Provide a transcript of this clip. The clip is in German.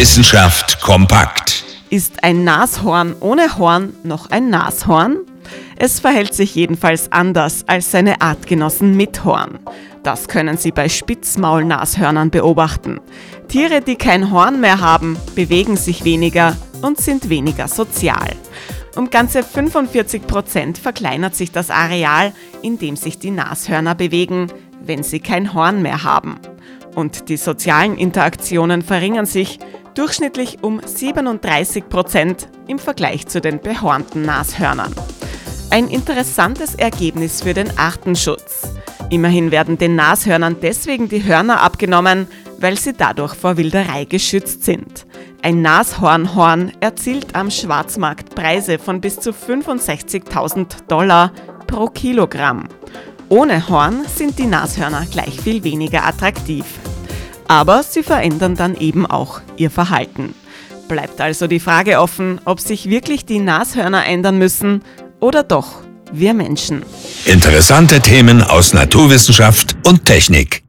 Wissenschaft kompakt. Ist ein Nashorn ohne Horn noch ein Nashorn? Es verhält sich jedenfalls anders als seine Artgenossen mit Horn. Das können Sie bei Spitzmaulnashörnern beobachten. Tiere, die kein Horn mehr haben, bewegen sich weniger und sind weniger sozial. Um ganze 45 Prozent verkleinert sich das Areal, in dem sich die Nashörner bewegen, wenn sie kein Horn mehr haben. Und die sozialen Interaktionen verringern sich durchschnittlich um 37 Prozent im Vergleich zu den behornten Nashörnern. Ein interessantes Ergebnis für den Artenschutz. Immerhin werden den Nashörnern deswegen die Hörner abgenommen, weil sie dadurch vor Wilderei geschützt sind. Ein Nashornhorn erzielt am Schwarzmarkt Preise von bis zu 65.000 Dollar pro Kilogramm. Ohne Horn sind die Nashörner gleich viel weniger attraktiv. Aber sie verändern dann eben auch ihr Verhalten. Bleibt also die Frage offen, ob sich wirklich die Nashörner ändern müssen oder doch wir Menschen. Interessante Themen aus Naturwissenschaft und Technik.